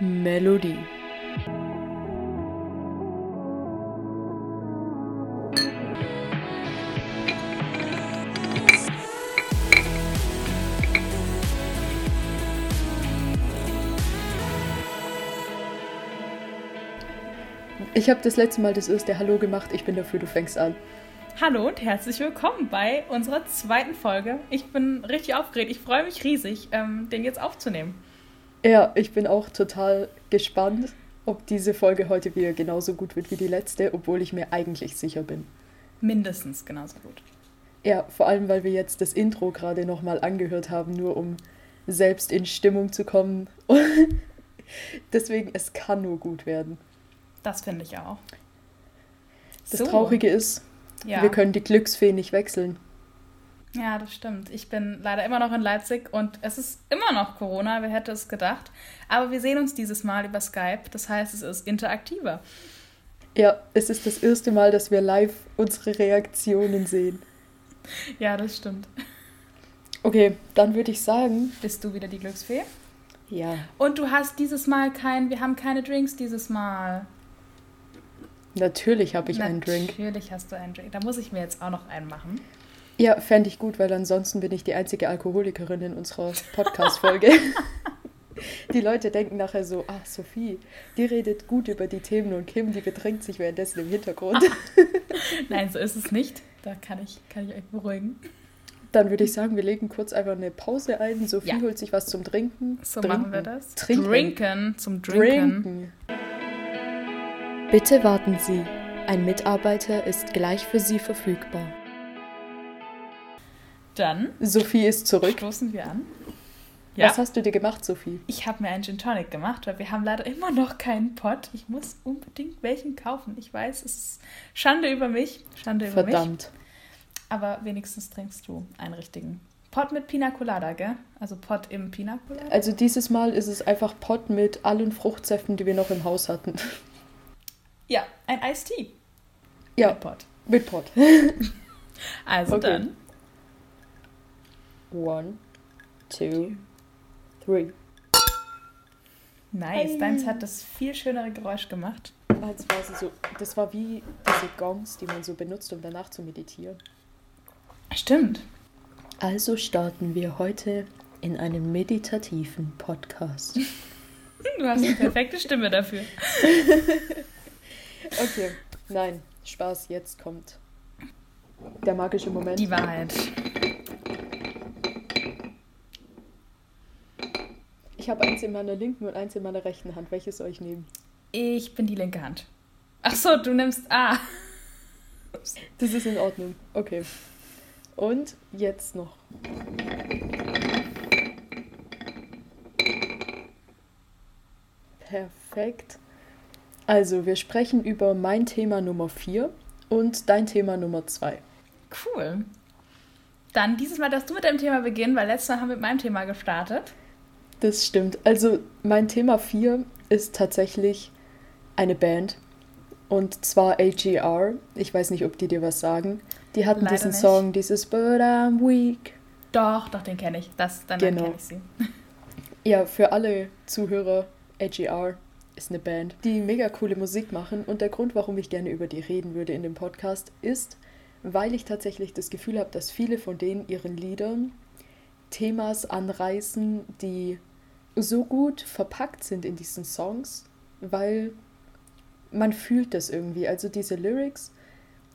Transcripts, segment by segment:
Melodie. Ich habe das letzte Mal das erste Hallo gemacht. Ich bin dafür, du fängst an. Hallo und herzlich willkommen bei unserer zweiten Folge. Ich bin richtig aufgeregt. Ich freue mich riesig, ähm, den jetzt aufzunehmen. Ja, ich bin auch total gespannt, ob diese Folge heute wieder genauso gut wird wie die letzte, obwohl ich mir eigentlich sicher bin. Mindestens genauso gut. Ja, vor allem, weil wir jetzt das Intro gerade nochmal angehört haben, nur um selbst in Stimmung zu kommen. Deswegen, es kann nur gut werden. Das finde ich auch. Das so. Traurige ist, ja. wir können die Glücksfee nicht wechseln. Ja, das stimmt. Ich bin leider immer noch in Leipzig und es ist immer noch Corona, wer hätte es gedacht. Aber wir sehen uns dieses Mal über Skype, das heißt, es ist interaktiver. Ja, es ist das erste Mal, dass wir live unsere Reaktionen sehen. Ja, das stimmt. Okay, dann würde ich sagen. Bist du wieder die Glücksfee? Ja. Und du hast dieses Mal kein, wir haben keine Drinks dieses Mal. Natürlich habe ich Natürlich einen Drink. Natürlich hast du einen Drink. Da muss ich mir jetzt auch noch einen machen. Ja, fände ich gut, weil ansonsten bin ich die einzige Alkoholikerin in unserer Podcast-Folge. die Leute denken nachher so, ach Sophie, die redet gut über die Themen und Kim, die betrinkt sich währenddessen im Hintergrund. Nein, so ist es nicht. Da kann ich, kann ich euch beruhigen. Dann würde ich sagen, wir legen kurz einfach eine Pause ein. Sophie ja. holt sich was zum Trinken. So Trinken. machen wir das. Trinken. Drinken zum Drinken. Drinken. Bitte warten Sie. Ein Mitarbeiter ist gleich für Sie verfügbar. Dann. Sophie ist zurück. Stoßen wir an. Ja. Was hast du dir gemacht, Sophie? Ich habe mir einen Gin Tonic gemacht, weil wir haben leider immer noch keinen Pot. Ich muss unbedingt welchen kaufen. Ich weiß, es ist Schande über mich. Schande über Verdammt. mich. Verdammt. Aber wenigstens trinkst du einen richtigen. Pot mit Pina Colada, gell? Also Pot im Pina Colada? Also dieses Mal ist es einfach Pot mit allen Fruchtsäften, die wir noch im Haus hatten. Ja, ein Tea. Ja. Mit Pot. Mit Pot. also okay. dann. One, two, three. Nice. Hey. Deins hat das viel schönere Geräusch gemacht. Als war so, das war wie diese Gongs, die man so benutzt, um danach zu meditieren. Stimmt. Also starten wir heute in einen meditativen Podcast. Du hast eine perfekte Stimme dafür. okay, nein, Spaß, jetzt kommt der magische Moment. Die Wahrheit. Habe eins in meiner linken und eins in meiner rechten Hand. Welches soll ich nehmen? Ich bin die linke Hand. Ach so, du nimmst A. Das ist in Ordnung. Okay. Und jetzt noch. Perfekt. Also, wir sprechen über mein Thema Nummer 4 und dein Thema Nummer 2. Cool. Dann dieses Mal darfst du mit deinem Thema beginnen, weil letztes Mal haben wir mit meinem Thema gestartet. Das stimmt. Also, mein Thema 4 ist tatsächlich eine Band. Und zwar AGR. Ich weiß nicht, ob die dir was sagen. Die hatten Leider diesen nicht. Song, dieses But I'm weak. Doch, doch, den kenne ich. Das, dann Genau. kenne ich sie. Ja, für alle Zuhörer, AGR ist eine Band, die mega coole Musik machen. Und der Grund, warum ich gerne über die reden würde in dem Podcast, ist, weil ich tatsächlich das Gefühl habe, dass viele von denen ihren Liedern Themas anreißen, die so gut verpackt sind in diesen Songs, weil man fühlt das irgendwie. Also diese Lyrics,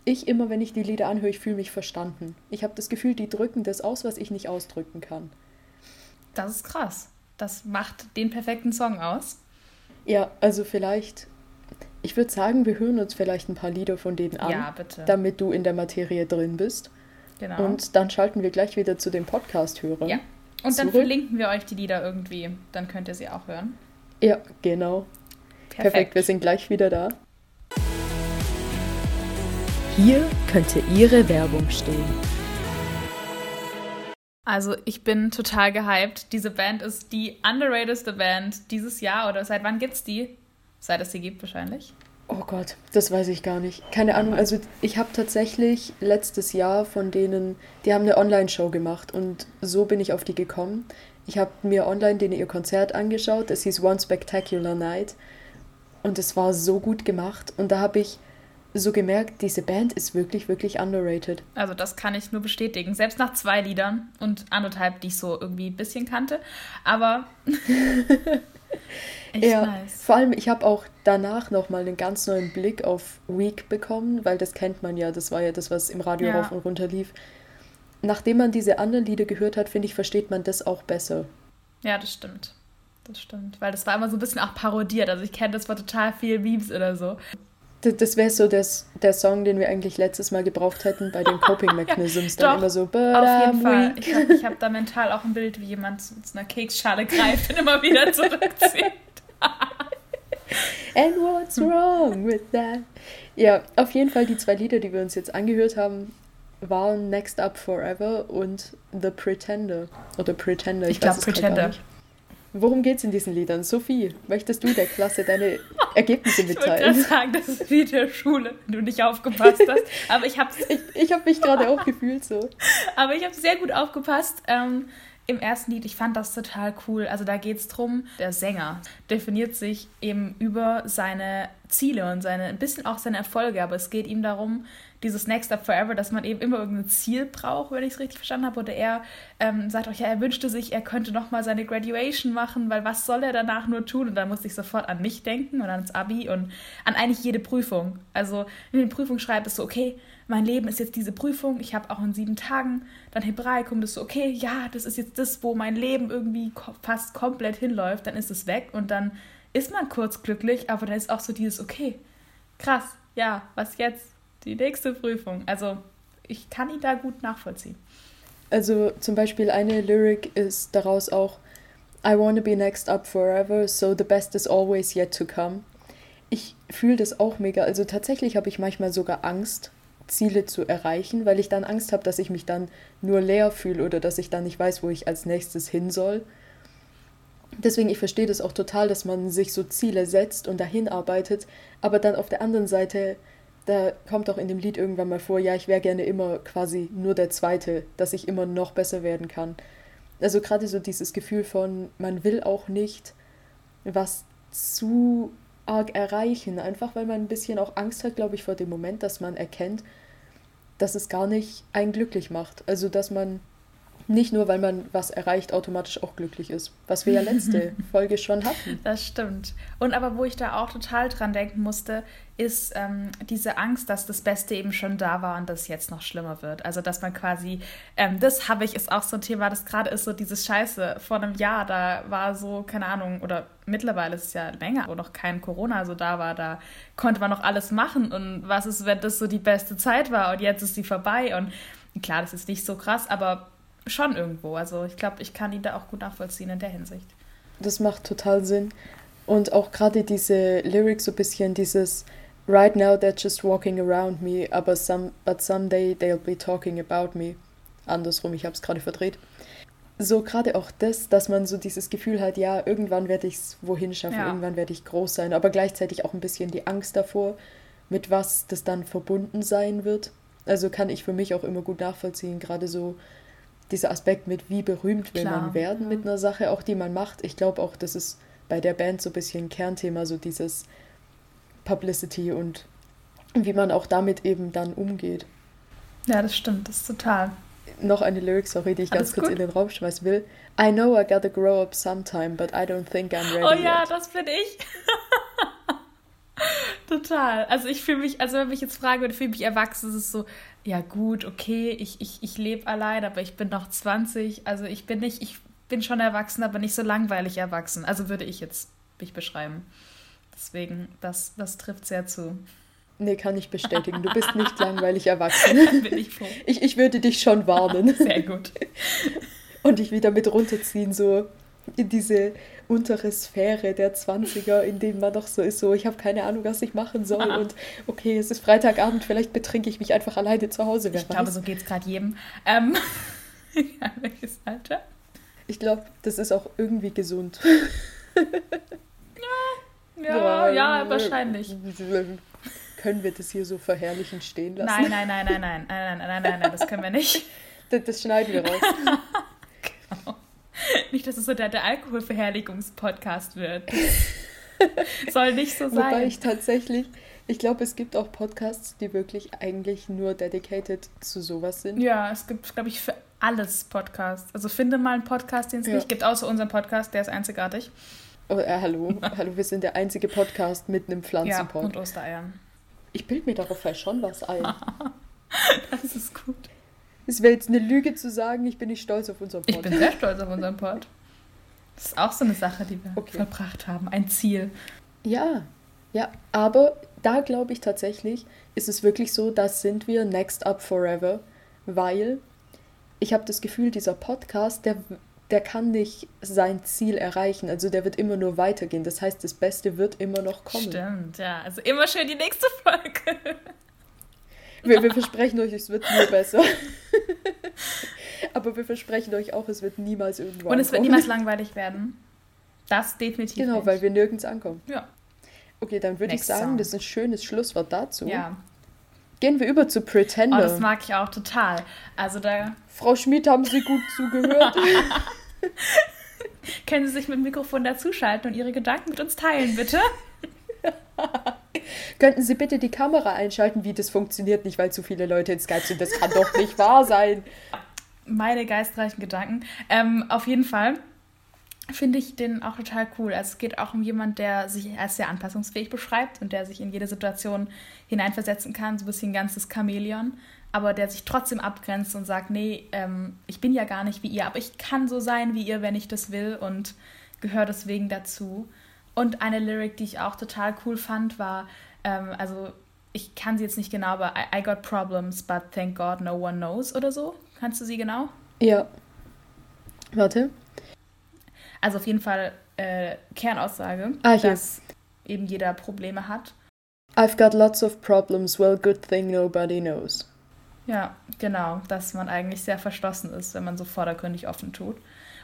ich immer, wenn ich die Lieder anhöre, ich fühle mich verstanden. Ich habe das Gefühl, die drücken das aus, was ich nicht ausdrücken kann. Das ist krass. Das macht den perfekten Song aus. Ja, also vielleicht, ich würde sagen, wir hören uns vielleicht ein paar Lieder von denen an, Ja, bitte. damit du in der Materie drin bist. Genau. Und dann schalten wir gleich wieder zu den Podcast-Hörern. ja. Und dann zurück. verlinken wir euch die Lieder irgendwie. Dann könnt ihr sie auch hören. Ja, genau. Perfekt, wir sind gleich wieder da. Hier könnte Ihre Werbung stehen. Also ich bin total gehypt. Diese Band ist die underratedste Band dieses Jahr. Oder seit wann gibt's die? Seit es sie gibt wahrscheinlich. Oh Gott, das weiß ich gar nicht. Keine Ahnung. Also ich habe tatsächlich letztes Jahr von denen, die haben eine Online-Show gemacht und so bin ich auf die gekommen. Ich habe mir online den ihr Konzert angeschaut. Es hieß One Spectacular Night. Und es war so gut gemacht. Und da habe ich so gemerkt, diese Band ist wirklich, wirklich underrated. Also das kann ich nur bestätigen. Selbst nach zwei Liedern und anderthalb, die ich so irgendwie ein bisschen kannte. Aber echt ja, nice. Vor allem, ich habe auch danach nochmal einen ganz neuen Blick auf Week bekommen, weil das kennt man ja, das war ja das, was im Radio ja. rauf und runter lief. Nachdem man diese anderen Lieder gehört hat, finde ich, versteht man das auch besser. Ja, das stimmt. Das stimmt. Weil das war immer so ein bisschen auch parodiert. Also ich kenne das war total viel Memes oder so. Das wäre so das, der Song, den wir eigentlich letztes Mal gebraucht hätten bei den Coping Mechanisms. ja, dann immer so, Auf jeden Fall. Ich habe hab da mental auch ein Bild, wie jemand zu, zu einer Keksschale greift und immer wieder zurückzieht. And what's wrong with that? Ja, auf jeden Fall die zwei Lieder, die wir uns jetzt angehört haben, waren Next Up Forever und The Pretender. Oder Pretender, ich, ich glaube Pretender. Worum geht es in diesen Liedern? Sophie, möchtest du der Klasse deine Ergebnisse mitteilen? Ich würde sagen, das ist wie der Schule, wenn du nicht aufgepasst hast. Aber ich habe ich, ich hab mich gerade auch gefühlt so. Aber ich habe sehr gut aufgepasst. Ähm, Im ersten Lied, ich fand das total cool. Also da geht es darum, der Sänger definiert sich eben über seine Ziele und seine, ein bisschen auch seine Erfolge, aber es geht ihm darum, dieses Next Up Forever, dass man eben immer irgendein Ziel braucht, wenn ich es richtig verstanden habe. Oder er ähm, sagt auch, ja, er wünschte sich, er könnte nochmal seine Graduation machen, weil was soll er danach nur tun? Und dann musste ich sofort an mich denken und ans Abi und an eigentlich jede Prüfung. Also in den Prüfungen schreibt es so, okay, mein Leben ist jetzt diese Prüfung, ich habe auch in sieben Tagen dann Hebraikum, das so, okay, ja, das ist jetzt das, wo mein Leben irgendwie fast komplett hinläuft, dann ist es weg und dann ist man kurz glücklich, aber dann ist auch so dieses, okay, krass, ja, was jetzt? die nächste Prüfung. Also ich kann ihn da gut nachvollziehen. Also zum Beispiel eine Lyric ist daraus auch I wanna be next up forever, so the best is always yet to come. Ich fühle das auch mega. Also tatsächlich habe ich manchmal sogar Angst, Ziele zu erreichen, weil ich dann Angst habe, dass ich mich dann nur leer fühle oder dass ich dann nicht weiß, wo ich als nächstes hin soll. Deswegen, ich verstehe das auch total, dass man sich so Ziele setzt und dahin arbeitet, aber dann auf der anderen Seite da kommt auch in dem Lied irgendwann mal vor, ja, ich wäre gerne immer quasi nur der Zweite, dass ich immer noch besser werden kann. Also gerade so dieses Gefühl von, man will auch nicht was zu arg erreichen, einfach weil man ein bisschen auch Angst hat, glaube ich, vor dem Moment, dass man erkennt, dass es gar nicht einen glücklich macht. Also dass man nicht nur, weil man was erreicht, automatisch auch glücklich ist. Was wir ja letzte Folge schon hatten. Das stimmt. Und aber wo ich da auch total dran denken musste, ist ähm, diese Angst, dass das Beste eben schon da war und das jetzt noch schlimmer wird. Also dass man quasi, ähm, das habe ich, ist auch so ein Thema, das gerade ist so dieses Scheiße. Vor einem Jahr, da war so, keine Ahnung, oder mittlerweile ist es ja länger, wo noch kein Corona so da war, da konnte man noch alles machen. Und was ist, wenn das so die beste Zeit war und jetzt ist sie vorbei? Und klar, das ist nicht so krass, aber schon irgendwo. Also ich glaube, ich kann ihn da auch gut nachvollziehen in der Hinsicht. Das macht total Sinn. Und auch gerade diese Lyrics so ein bisschen dieses Right now they're just walking around me, aber some, but someday they'll be talking about me. Andersrum, ich habe es gerade verdreht. So gerade auch das, dass man so dieses Gefühl hat, ja, irgendwann werde ich es wohin schaffen, ja. irgendwann werde ich groß sein, aber gleichzeitig auch ein bisschen die Angst davor, mit was das dann verbunden sein wird. Also kann ich für mich auch immer gut nachvollziehen, gerade so dieser Aspekt mit, wie berühmt will Klar, man werden ja. mit einer Sache, auch die man macht. Ich glaube auch, das ist bei der Band so ein bisschen ein Kernthema, so dieses Publicity und wie man auch damit eben dann umgeht. Ja, das stimmt, das ist total. Noch eine Lyric, sorry, die ich Alles ganz kurz gut? in den Raum schmeißen will. I know I gotta grow up sometime, but I don't think I'm ready. Oh ja, yet. das bin ich. Total. Also ich fühle mich, also wenn mich jetzt fragen würde, fühle ich mich erwachsen, ist es so, ja gut, okay, ich, ich, ich lebe allein, aber ich bin noch 20. Also ich bin nicht, ich bin schon erwachsen, aber nicht so langweilig erwachsen. Also würde ich jetzt mich beschreiben. Deswegen, das, das trifft sehr zu. Nee, kann ich bestätigen. Du bist nicht langweilig erwachsen. Bin ich froh. Ich, ich würde dich schon warnen. Sehr gut. Und dich wieder mit runterziehen, so in diese untere Sphäre der 20er, in dem man doch so ist, so ich habe keine Ahnung, was ich machen soll und okay, es ist Freitagabend, vielleicht betrinke ich mich einfach alleine zu Hause. Ich weiß. glaube, so geht es gerade jedem. Ähm, ja, welches Alter? Ich glaube, das ist auch irgendwie gesund. ja, ja, ja, wahrscheinlich. Können wir das hier so verherrlichen stehen lassen? Nein, nein, nein, nein, nein, nein, nein, nein, nein, nein, das können wir nicht. Das, das schneiden wir raus. Dass es so der, der Alkoholverherrligungspodcast wird. Soll nicht so sein. Wobei ich tatsächlich, ich glaube, es gibt auch Podcasts, die wirklich eigentlich nur dedicated zu sowas sind. Ja, es gibt, glaube ich, für alles Podcasts. Also finde mal einen Podcast, den es ja. nicht gibt, außer unserem Podcast, der ist einzigartig. Oh, äh, hallo, hallo, wir sind der einzige Podcast mit einem Pflanzenpod. Ja, und Ostereiern. Ich bilde mir darauf schon was ein. das ist gut. Es wäre jetzt eine Lüge zu sagen, ich bin nicht stolz auf unseren Pod. Ich bin sehr stolz auf unseren Pod. Das ist auch so eine Sache, die wir okay. verbracht haben, ein Ziel. Ja, ja, aber da glaube ich tatsächlich, ist es wirklich so, das sind wir next up forever, weil ich habe das Gefühl, dieser Podcast, der, der kann nicht sein Ziel erreichen. Also der wird immer nur weitergehen. Das heißt, das Beste wird immer noch kommen. Stimmt, ja. Also immer schön die nächste Folge. Wir, wir versprechen euch, es wird nur besser. Aber wir versprechen euch auch, es wird niemals irgendwann. Und es wird niemals langweilig werden. Das definitiv. Genau, nicht. weil wir nirgends ankommen. Ja. Okay, dann würde ich sagen, song. das ist ein schönes Schlusswort dazu. Ja. Gehen wir über zu Pretender. Oh, das mag ich auch total. Also da. Frau Schmidt, haben Sie gut zugehört? Können Sie sich mit dem Mikrofon dazuschalten und Ihre Gedanken mit uns teilen, bitte? Könnten Sie bitte die Kamera einschalten? Wie das funktioniert nicht, weil zu viele Leute in Skype sind. Das kann doch nicht wahr sein. Meine geistreichen Gedanken. Ähm, auf jeden Fall finde ich den auch total cool. Also es geht auch um jemanden, der sich als sehr anpassungsfähig beschreibt und der sich in jede Situation hineinversetzen kann, so ein bisschen ein ganzes Chamäleon, aber der sich trotzdem abgrenzt und sagt, nee, ähm, ich bin ja gar nicht wie ihr, aber ich kann so sein wie ihr, wenn ich das will und gehöre deswegen dazu. Und eine Lyric, die ich auch total cool fand, war, ähm, also ich kann sie jetzt nicht genau, aber I, I got problems, but thank God no one knows oder so. Kannst du sie genau? Ja. Warte. Also auf jeden Fall äh, Kernaussage, ah, dass eben jeder Probleme hat. I've got lots of problems, well, good thing nobody knows. Ja, genau, dass man eigentlich sehr verschlossen ist, wenn man so vordergründig offen tut.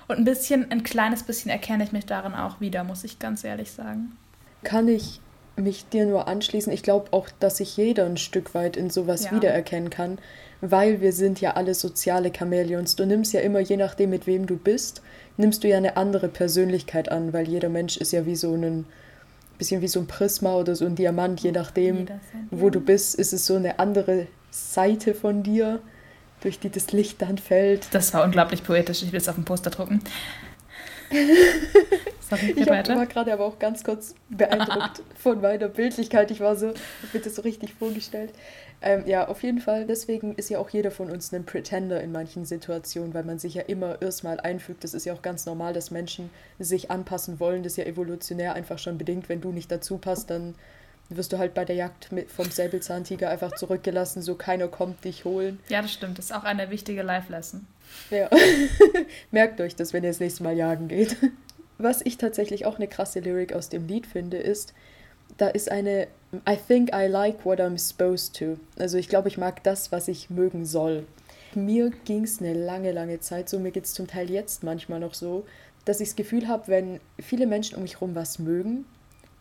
Und ein bisschen, ein kleines bisschen erkenne ich mich darin auch wieder, muss ich ganz ehrlich sagen. Kann ich mich dir nur anschließen. Ich glaube auch, dass sich jeder ein Stück weit in sowas ja. wiedererkennen kann, weil wir sind ja alle soziale Chamäleons. Du nimmst ja immer, je nachdem, mit wem du bist, nimmst du ja eine andere Persönlichkeit an, weil jeder Mensch ist ja wie so ein bisschen wie so ein Prisma oder so ein Diamant, je nachdem, wo du bist, ist es so eine andere Seite von dir, durch die das Licht dann fällt. Das war unglaublich poetisch. Ich will es auf dem Poster drucken. Sorry, ich war gerade aber auch ganz kurz beeindruckt von meiner Bildlichkeit. Ich war so, ich mir das so richtig vorgestellt. Ähm, ja, auf jeden Fall. Deswegen ist ja auch jeder von uns ein Pretender in manchen Situationen, weil man sich ja immer erstmal einfügt. Das ist ja auch ganz normal, dass Menschen sich anpassen wollen. Das ist ja evolutionär einfach schon bedingt. Wenn du nicht dazu passt, dann wirst du halt bei der Jagd mit, vom Säbelzahntiger einfach zurückgelassen, so keiner kommt dich holen. Ja, das stimmt. Das ist auch eine wichtige Life-Lesson. Ja. Merkt euch das, wenn ihr das nächste Mal jagen geht. Was ich tatsächlich auch eine krasse Lyric aus dem Lied finde, ist, da ist eine I think I like what I'm supposed to. Also ich glaube, ich mag das, was ich mögen soll. Mir ging es eine lange, lange Zeit so, mir geht es zum Teil jetzt manchmal noch so, dass ich das Gefühl habe, wenn viele Menschen um mich herum was mögen,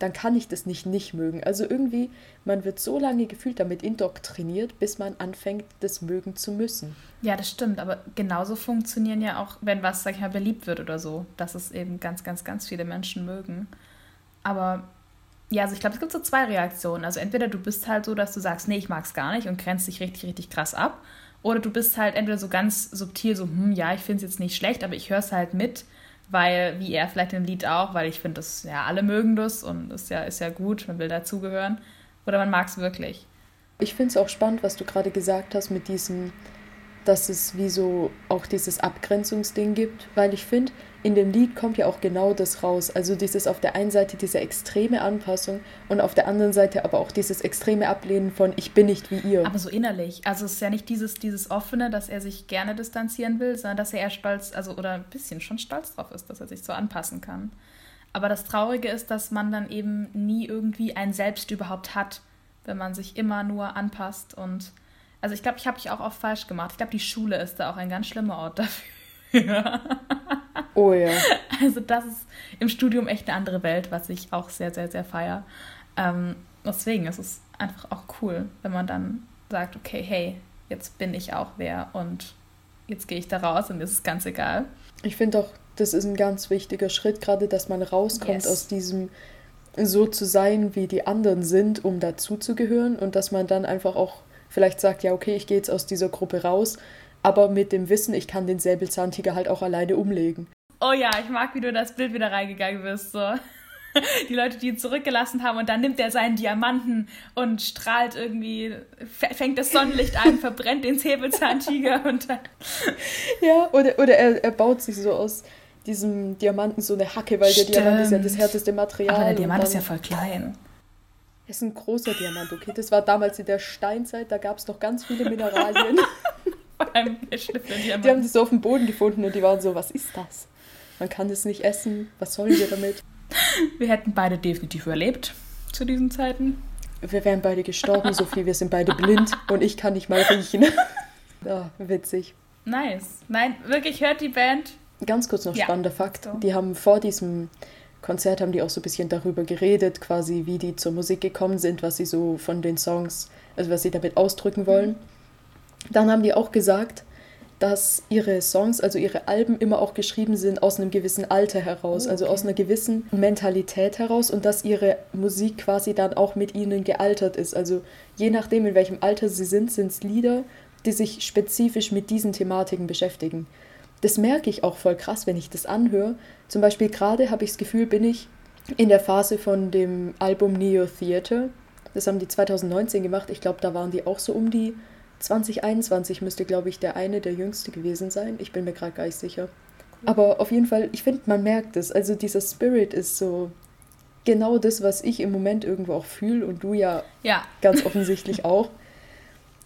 dann kann ich das nicht nicht mögen. Also irgendwie, man wird so lange gefühlt damit indoktriniert, bis man anfängt, das mögen zu müssen. Ja, das stimmt, aber genauso funktionieren ja auch, wenn was, sag ich mal, beliebt wird oder so, dass es eben ganz, ganz, ganz viele Menschen mögen. Aber ja, also ich glaube, es gibt so zwei Reaktionen. Also entweder du bist halt so, dass du sagst, nee, ich mag es gar nicht und grenzt dich richtig, richtig krass ab. Oder du bist halt entweder so ganz subtil, so, hm, ja, ich finde es jetzt nicht schlecht, aber ich höre es halt mit weil, wie er vielleicht im Lied auch, weil ich finde, das, ja, alle mögen das und ist ja, ist ja gut, man will dazugehören. Oder man mag es wirklich. Ich finde es auch spannend, was du gerade gesagt hast mit diesem, dass es wie so auch dieses Abgrenzungsding gibt, weil ich finde, in dem Lied kommt ja auch genau das raus. Also dieses auf der einen Seite diese extreme Anpassung und auf der anderen Seite aber auch dieses extreme Ablehnen von ich bin nicht wie ihr. Aber so innerlich. Also es ist ja nicht dieses, dieses offene, dass er sich gerne distanzieren will, sondern dass er eher stolz, also oder ein bisschen schon stolz drauf ist, dass er sich so anpassen kann. Aber das Traurige ist, dass man dann eben nie irgendwie ein Selbst überhaupt hat, wenn man sich immer nur anpasst und also ich glaube, ich habe mich auch oft falsch gemacht. Ich glaube, die Schule ist da auch ein ganz schlimmer Ort dafür. oh ja. Also das ist im Studium echt eine andere Welt, was ich auch sehr, sehr, sehr feiere. Ähm, deswegen ist es einfach auch cool, wenn man dann sagt, okay, hey, jetzt bin ich auch wer und jetzt gehe ich da raus und mir ist es ganz egal. Ich finde auch das ist ein ganz wichtiger Schritt, gerade dass man rauskommt Yes. aus diesem so zu sein, wie die anderen sind, um dazuzugehören und dass man dann einfach auch vielleicht sagt, ja, okay, ich gehe jetzt aus dieser Gruppe raus, aber mit dem Wissen, ich kann den Säbelzahntiger halt auch alleine umlegen. Oh ja, ich mag, wie du in das Bild wieder reingegangen bist. So. Die Leute, die ihn zurückgelassen haben und dann nimmt er seinen Diamanten und strahlt irgendwie, fängt das Sonnenlicht an, verbrennt den Säbelzahntiger und dann. Ja, oder, oder er, er baut sich so aus diesem Diamanten so eine Hacke, weil der Diamant ist ja das Stimmt. härteste Material. Aber der Diamant ist ja voll klein. Ist ein großer Diamant, okay? Das war damals in der Steinzeit, da gab es noch ganz viele Mineralien. Allem geschliffene Die haben Diamant. das so auf dem Boden gefunden und die waren so, was ist das? Man kann das nicht essen, was sollen wir damit? Wir hätten beide definitiv überlebt zu diesen Zeiten. Wir wären beide gestorben, Sophie, wir sind beide blind und ich kann nicht mal riechen. Ja, witzig. Nice. Nein, wirklich, hört die Band. Ganz kurz noch Ja, spannender Fakt. so. Die haben vor diesem Konzert haben die auch so ein bisschen darüber geredet, quasi wie die zur Musik gekommen sind, was sie so von den Songs, also was sie damit ausdrücken wollen. Dann haben die auch gesagt, dass ihre Songs, also ihre Alben immer auch geschrieben sind aus einem gewissen Alter heraus, Oh, also okay. aus einer gewissen Mentalität heraus und dass ihre Musik quasi dann auch mit ihnen gealtert ist. Also je nachdem, in welchem Alter sie sind, sind es Lieder, die sich spezifisch mit diesen Thematiken beschäftigen. Das merke ich auch voll krass, wenn ich das anhöre. Zum Beispiel gerade habe ich das Gefühl, bin ich in der Phase von dem Album Neo Theater. Das haben die 2019 gemacht. Ich glaube, da waren die auch so um die 2021 müsste, glaube ich, der eine der jüngste gewesen sein. Ich bin mir gerade gar nicht sicher. Aber auf jeden Fall, ich finde, man merkt es. Also dieser Spirit ist so genau das, was ich im Moment irgendwo auch fühle und du ja Ja, ganz offensichtlich auch.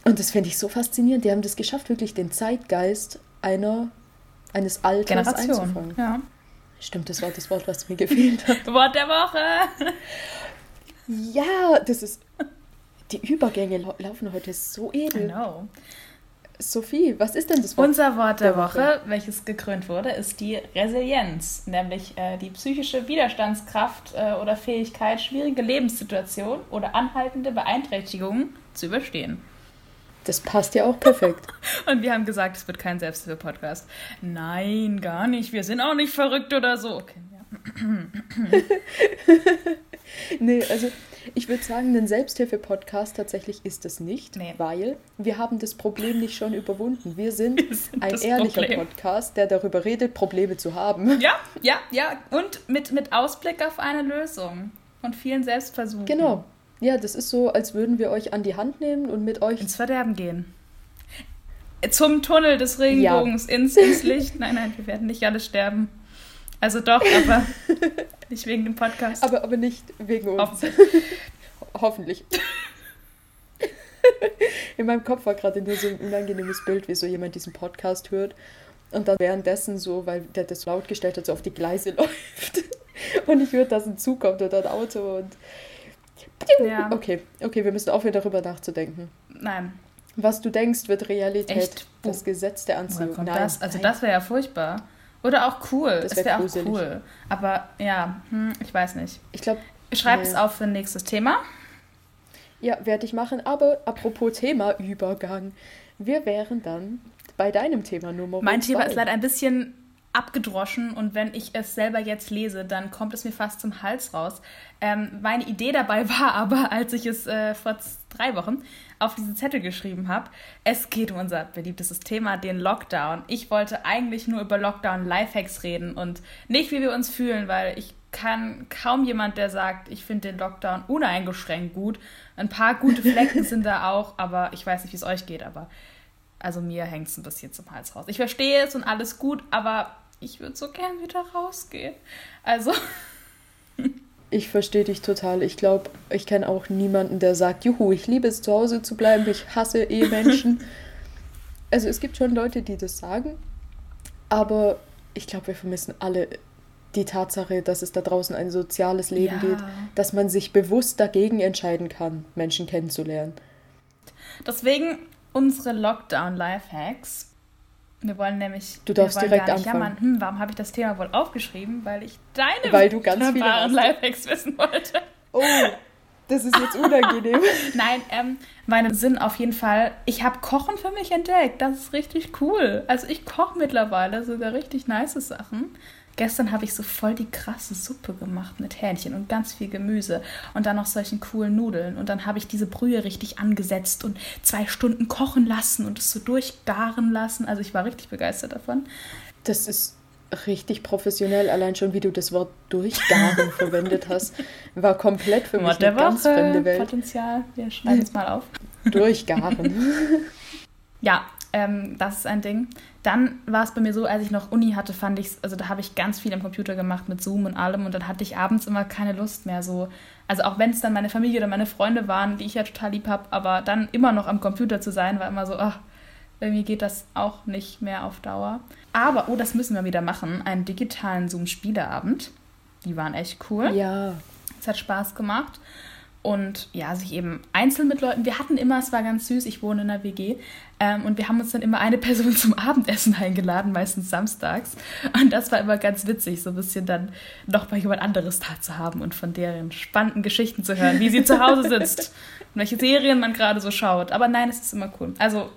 Und das finde ich so faszinierend. Die haben das geschafft, wirklich den Zeitgeist einer, eines Alters Generation. einzufangen. Ja. Stimmt, das war das Wort, was mir gefehlt hat. Wort der Woche. Ja, das ist. Die Übergänge lau laufen heute so edel. know. Sophie, was ist denn das Wort? Unser Wort der der Woche. Woche, welches gekrönt wurde, ist die Resilienz, nämlich äh, die psychische Widerstandskraft äh, oder Fähigkeit, schwierige Lebenssituationen oder anhaltende Beeinträchtigungen zu überstehen. Das passt ja auch perfekt. Und wir haben gesagt, es wird kein Selbsthilfe-Podcast. Nein, gar nicht. Wir sind auch nicht verrückt oder so. Okay, ja. Nee, also ich würde sagen, ein Selbsthilfe-Podcast tatsächlich ist es nicht, Nee. weil wir haben das Problem nicht schon überwunden. Wir sind Wir sind ein ehrlicher Problem. Podcast, der darüber redet, Probleme zu haben. Ja, ja, ja. Und mit, mit Ausblick auf eine Lösung und vielen Selbstversuchen. Genau. Ja, das ist so, als würden wir euch an die Hand nehmen und mit euch. Ins Verderben gehen. Zum Tunnel des Regenbogens, ins, ins Licht. Nein, nein, wir werden nicht alle sterben. Also doch, aber nicht wegen dem Podcast. Aber, aber nicht wegen uns. Hoffen- Hoffentlich. In meinem Kopf war gerade nur so ein unangenehmes Bild, wie so jemand diesen Podcast hört und dann währenddessen so, weil der das laut gestellt hat, so auf die Gleise läuft. Und ich höre, dass ein Zug kommt oder ein Auto und. Ja. Okay, okay, wir müssen aufhören, darüber nachzudenken. Nein. Was du denkst, wird Realität. Echt? Das Gesetz der Woher Anziehung. Nein, das? Also das wäre ja furchtbar. Oder auch cool. Das Das wär wäre auch cool. Aber ja, hm, ich weiß nicht. Ich glaube, Schreib Nee. es auf für ein nächstes Thema. Ja, werde ich machen. Aber apropos Thema Übergang. Wir wären dann bei deinem Thema Nummer Mein Thema zwei. ist leider ein bisschen abgedroschen und wenn ich es selber jetzt lese, dann kommt es mir fast zum Hals raus. Ähm, meine Idee dabei war aber, als ich es äh, vor drei Wochen auf diesen Zettel geschrieben habe, es geht um unser beliebtestes Thema, den Lockdown. Ich wollte eigentlich nur über Lockdown-Lifehacks reden und nicht, wie wir uns fühlen, weil ich kann kaum jemand, der sagt, ich finde den Lockdown uneingeschränkt gut. Ein paar gute Flecken sind da auch, aber ich weiß nicht, wie es euch geht, aber also mir hängt es ein bisschen zum Hals raus. Ich verstehe es und alles gut, aber ich würde so gern wieder rausgehen. Also, Ich verstehe dich total. Ich glaube, ich kenne auch niemanden, der sagt, juhu, ich liebe es, zu Hause zu bleiben, ich hasse eh Menschen. also es gibt schon Leute, die das sagen, aber ich glaube, wir vermissen alle die Tatsache, dass es da draußen ein soziales Leben Ja. geht, dass man sich bewusst dagegen entscheiden kann, Menschen kennenzulernen. deswegen unsere Lockdown-Lifehacks. Wir wollen nämlich. Du darfst direkt gar nicht anfangen. jammern. Hm, warum habe ich das Thema wohl aufgeschrieben? Weil ich deine Weil du ganz viele. Lifehacks wissen wollte. Oh, das ist jetzt unangenehm. Nein, ähm, meine Sinn auf jeden Fall, ich habe Kochen für mich entdeckt. Das ist richtig cool. Also ich koche mittlerweile sogar richtig nice Sachen. Gestern habe ich so voll die krasse Suppe gemacht mit Hähnchen und ganz viel Gemüse und dann noch solchen coolen Nudeln. Und dann habe ich diese Brühe richtig angesetzt und zwei Stunden kochen lassen und es so durchgaren lassen. Also ich war richtig begeistert davon. Das ist richtig professionell, allein schon wie du das Wort durchgaren verwendet hast, war komplett für mich eine ganz fremde Welt. Potenzial, wir schreiben es mal auf. Durchgaren. ja, ähm, das ist ein Ding. Dann war es bei mir so, als ich noch Uni hatte, fand ich also da habe ich ganz viel am Computer gemacht mit Zoom und allem und dann hatte ich abends immer keine Lust mehr so. Also auch wenn es dann meine Familie oder meine Freunde waren, die ich ja total lieb habe, aber dann immer noch am Computer zu sein, war immer so, ach, irgendwie geht das auch nicht mehr auf Dauer. Aber, oh, das müssen wir wieder machen, einen digitalen Zoom-Spieleabend. Die waren echt cool. Ja. Es hat Spaß gemacht. Und ja, sich eben einzeln mit Leuten. Wir hatten immer, es war ganz süß, ich wohne in einer WG. Ähm, und wir haben uns dann immer eine Person zum Abendessen eingeladen, meistens samstags. Und das war immer ganz witzig, so ein bisschen dann noch mal jemand anderes da zu haben und von deren spannenden Geschichten zu hören, wie sie zu Hause sitzt und welche Serien man gerade so schaut. Aber nein, es ist immer cool. Also.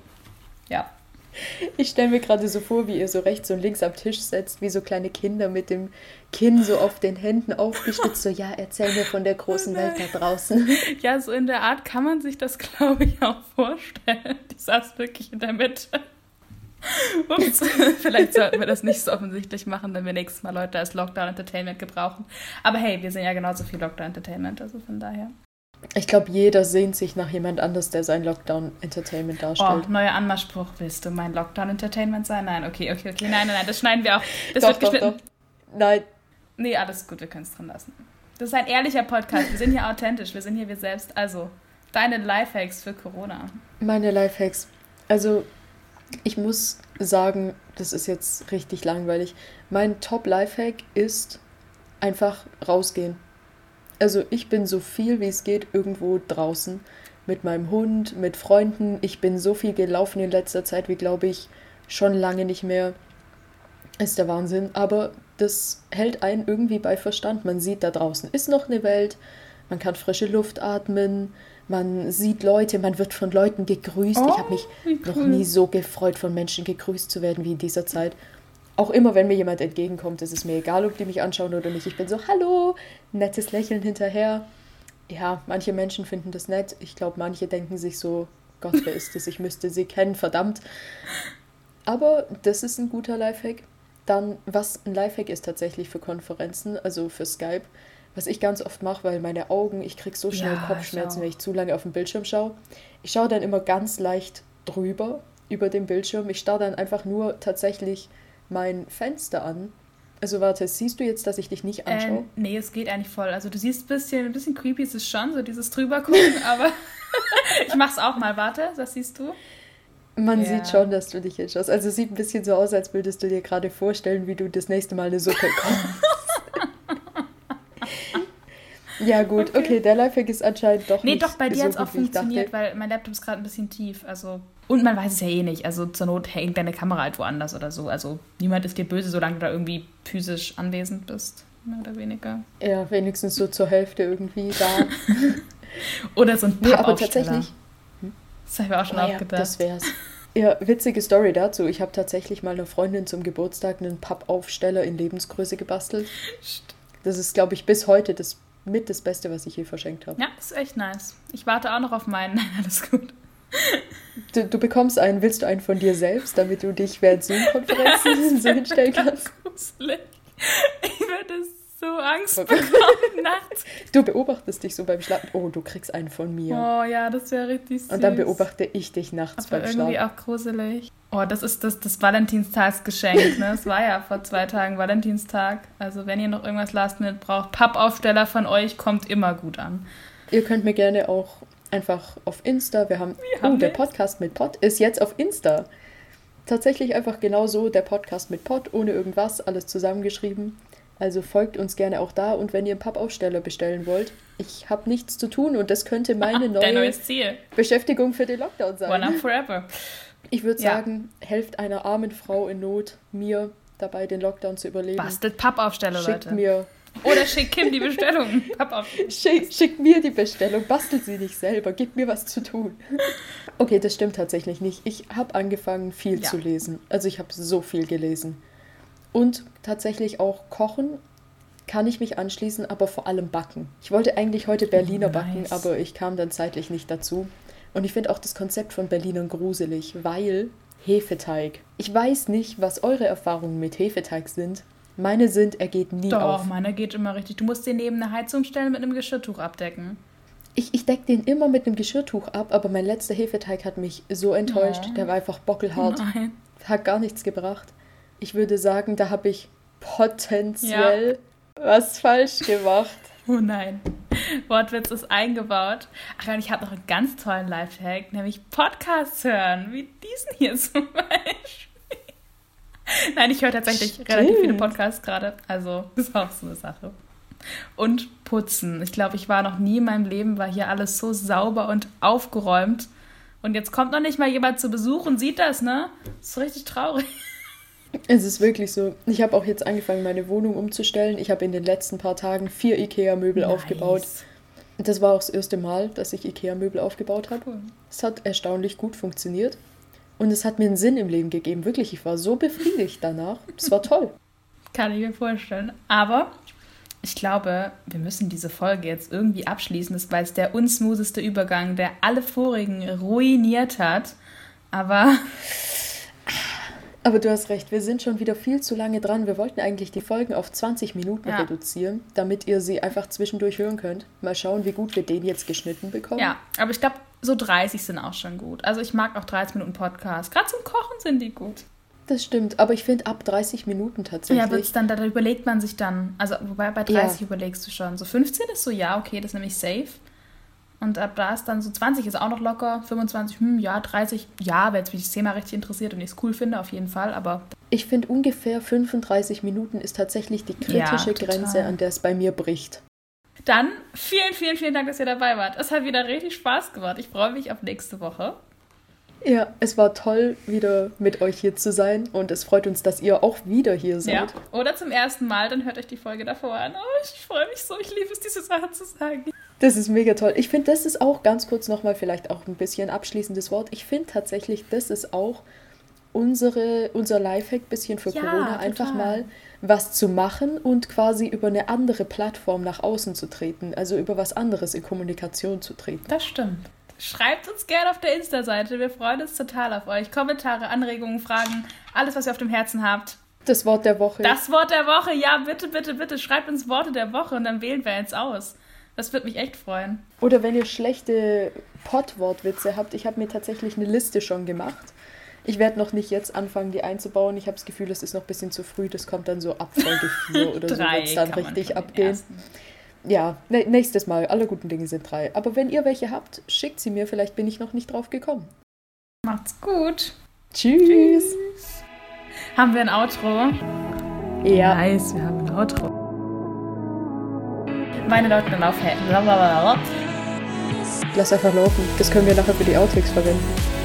Ich stelle mir gerade so vor, wie ihr so rechts und links am Tisch setzt, wie so kleine Kinder mit dem Kinn so auf den Händen aufgestützt, so ja, erzähl mir von der großen Welt da draußen. Ja, so in der Art kann man sich das, glaube ich, auch vorstellen. Die saß wirklich in der Mitte. Ups, vielleicht sollten wir das nicht so offensichtlich machen, wenn wir nächstes Mal Leute als Lockdown Entertainment gebrauchen. Aber hey, wir sind ja genauso viel Lockdown Entertainment, also von daher. Ich glaube, jeder sehnt sich nach jemand anders, der sein Lockdown-Entertainment darstellt. Oh, neuer Anmachspruch. Willst du mein Lockdown-Entertainment sein? Nein, okay, okay, okay. Nein, nein, nein, das schneiden wir auch. Das doch, wird doch, geschnitten. Doch. Nein. Nee, alles gut, wir können es drin lassen. Das ist ein ehrlicher Podcast. Wir sind hier authentisch. Wir sind hier wir selbst. Also, deine Lifehacks für Corona. Meine Lifehacks. Also, ich muss sagen, das ist jetzt richtig langweilig. Mein Top-Lifehack ist einfach rausgehen also ich bin so viel wie es geht irgendwo draußen mit meinem Hund, mit Freunden. Ich bin so viel gelaufen in letzter Zeit, wie glaube ich schon lange nicht mehr. Ist der Wahnsinn. Aber das hält einen irgendwie bei Verstand. Man sieht, da draußen ist noch eine Welt. Man kann frische Luft atmen. Man sieht Leute, man wird von Leuten gegrüßt. Oh, ich habe mich cool. noch nie so gefreut, von Menschen gegrüßt zu werden wie in dieser Zeit auch immer, wenn mir jemand entgegenkommt, ist es mir egal, ob die mich anschauen oder nicht. Ich bin so, hallo, nettes Lächeln hinterher. Ja, manche Menschen finden das nett. Ich glaube, manche denken sich so, Gott, wer ist das? Ich müsste sie kennen, verdammt. Aber das ist ein guter Lifehack. Dann, was ein Lifehack ist tatsächlich für Konferenzen, also für Skype, was ich ganz oft mache, weil meine Augen, ich kriege so schnell ja, Kopfschmerzen, wenn ich zu lange auf den Bildschirm schaue. Ich schaue dann immer ganz leicht drüber, über den Bildschirm. Ich starre dann einfach nur tatsächlich mein Fenster an. Also warte, siehst du jetzt, dass ich dich nicht anschaue? Ähm, nee, es geht eigentlich voll. Also du siehst ein bisschen, ein bisschen creepy ist es schon, so dieses drüber gucken, aber ich mach's auch mal. Warte, was siehst du? Man ja. sieht schon, dass du dich jetzt schaust. Also es sieht ein bisschen so aus, als würdest du dir gerade vorstellen, wie du das nächste Mal eine Suppe kochst. ja gut, okay. okay, der Lifehack ist anscheinend doch nee, nicht Nee, doch, bei dir so hat es auch funktioniert, weil mein Laptop ist gerade ein bisschen tief. Also und man weiß es ja eh nicht. Also zur Not hängt deine Kamera halt woanders oder so. Also niemand ist dir böse, solange du da irgendwie physisch anwesend bist. Mehr oder weniger. Ja, wenigstens so zur Hälfte irgendwie da. oder so ein nee, aber tatsächlich. Hm? Das habe ich mir auch schon oh, aufgedacht. Ja, das wär's. Ja, witzige Story dazu. Ich habe tatsächlich mal einer Freundin zum Geburtstag einen Pappaufsteller in Lebensgröße gebastelt. Das ist, glaube ich, bis heute das mit das Beste, was ich je verschenkt habe. Ja, ist echt nice. Ich warte auch noch auf meinen. Nein, alles gut. Du, du, bekommst einen, willst du einen von dir selbst, damit du dich während Zoom-Konferenzen so hinstellen kannst? Gruselig. Ich werde so Angst bekommen nachts. Du beobachtest dich so beim Schlafen. Oh, du kriegst einen von mir. Oh ja, das wäre richtig süß. Und dann beobachte ich dich nachts Aber beim irgendwie Schlafen. auch gruselig. Oh, das ist das, das Valentinstagsgeschenk. Ne? Es war ja vor zwei Tagen Valentinstag. Also wenn ihr noch irgendwas Last Minute braucht, Pappaufsteller von euch kommt immer gut an. Ihr könnt mir gerne auch einfach auf Insta. Wir haben, Wir haben oh, der Podcast mit Pod ist jetzt auf Insta. Tatsächlich einfach genau so, der Podcast mit Pod, ohne irgendwas, alles zusammengeschrieben. Also folgt uns gerne auch da und wenn ihr einen Pappaufsteller bestellen wollt, ich habe nichts zu tun und das könnte meine neue Beschäftigung für den Lockdown sein. One up forever. Ich würde ja. sagen, helft einer armen Frau in Not, mir dabei den Lockdown zu überleben. Bastelt Pappaufsteller, Schickt Leute. mir Oder schick Kim die Bestellung. Schick, schick, mir die Bestellung, bastel sie nicht selber, gib mir was zu tun. Okay, das stimmt tatsächlich nicht. Ich habe angefangen, viel ja. zu lesen. Also ich habe so viel gelesen. Und tatsächlich auch kochen kann ich mich anschließen, aber vor allem backen. Ich wollte eigentlich heute Berliner nice. backen, aber ich kam dann zeitlich nicht dazu. Und ich finde auch das Konzept von Berlinern gruselig, weil Hefeteig. Ich weiß nicht, was eure Erfahrungen mit Hefeteig sind. Meine sind, er geht nie Doch, auf. Doch, meine geht immer richtig. Du musst den neben eine Heizung stellen mit einem Geschirrtuch abdecken. Ich, ich decke den immer mit einem Geschirrtuch ab, aber mein letzter Hefeteig hat mich so enttäuscht. Ja. Der war einfach bockelhart. Nein. Hat gar nichts gebracht. Ich würde sagen, da habe ich potenziell ja. was falsch gemacht. Oh nein. Wortwitz ist eingebaut. Ach, und ich habe noch einen ganz tollen Lifehack, nämlich Podcasts hören, wie diesen hier zum Beispiel. Nein, ich höre tatsächlich Stimmt. relativ viele Podcasts gerade. Also, ist auch so eine Sache. Und putzen. Ich glaube, ich war noch nie in meinem Leben, war hier alles so sauber und aufgeräumt. Und jetzt kommt noch nicht mal jemand zu Besuch und sieht das, ne? Das ist richtig traurig. Es ist wirklich so. Ich habe auch jetzt angefangen, meine Wohnung umzustellen. Ich habe in den letzten paar Tagen vier IKEA-Möbel nice. aufgebaut. Das war auch das erste Mal, dass ich IKEA-Möbel aufgebaut habe. Cool. Es hat erstaunlich gut funktioniert. Und es hat mir einen Sinn im Leben gegeben. Wirklich, ich war so befriedigt danach. Es war toll. Kann ich mir vorstellen. Aber ich glaube, wir müssen diese Folge jetzt irgendwie abschließen, weil es der unsmootheste Übergang, der alle vorigen ruiniert hat. Aber aber du hast recht, wir sind schon wieder viel zu lange dran. Wir wollten eigentlich die Folgen auf 20 Minuten ja. reduzieren, damit ihr sie einfach zwischendurch hören könnt. Mal schauen, wie gut wir den jetzt geschnitten bekommen. Ja, aber ich glaube, so 30 sind auch schon gut. Also ich mag auch 30 Minuten Podcast. Gerade zum Kochen sind die gut. Das stimmt, aber ich finde ab 30 Minuten tatsächlich. Ja, wird's dann, da überlegt man sich dann, also wobei bei 30 ja. überlegst du schon. So 15 ist so, ja, okay, das ist nämlich safe. Und ab da ist dann so 20 ist auch noch locker, 25, hm, ja, 30, ja, wenn es mich das Thema richtig interessiert und ich es cool finde, auf jeden Fall, aber. Ich finde ungefähr 35 Minuten ist tatsächlich die kritische ja, Grenze, an der es bei mir bricht. Dann vielen, vielen, vielen Dank, dass ihr dabei wart. Es hat wieder richtig Spaß gemacht. Ich freue mich auf nächste Woche. Ja, es war toll, wieder mit euch hier zu sein und es freut uns, dass ihr auch wieder hier seid. Ja. Oder zum ersten Mal, dann hört euch die Folge davor an. Oh, ich freue mich so, ich liebe es, diese Sache zu sagen. Das ist mega toll. Ich finde, das ist auch ganz kurz nochmal vielleicht auch ein bisschen abschließendes Wort. Ich finde tatsächlich, das ist auch unsere, unser Lifehack bisschen für ja, Corona, total. einfach mal was zu machen und quasi über eine andere Plattform nach außen zu treten, also über was anderes in Kommunikation zu treten. Das stimmt. Schreibt uns gerne auf der Insta-Seite. Wir freuen uns total auf euch. Kommentare, Anregungen, Fragen, alles, was ihr auf dem Herzen habt. Das Wort der Woche. Das Wort der Woche, ja, bitte, bitte, bitte. Schreibt uns Worte der Woche und dann wählen wir eins aus. Das würde mich echt freuen. Oder wenn ihr schlechte Pottwortwitze habt, ich habe mir tatsächlich eine Liste schon gemacht. Ich werde noch nicht jetzt anfangen, die einzubauen. Ich habe das Gefühl, es ist noch ein bisschen zu früh. Das kommt dann so ab Folge 4 oder so, wird es dann richtig abgehen. Ja, nächstes Mal. Alle guten Dinge sind drei. Aber wenn ihr welche habt, schickt sie mir. Vielleicht bin ich noch nicht drauf gekommen. Macht's gut. Tschüss. Tschüss. Haben wir ein Outro? Ja. Nice, wir haben ein Outro meine Leute dann aufhängen. Lass einfach laufen. Das können wir nachher für die Outtakes verwenden.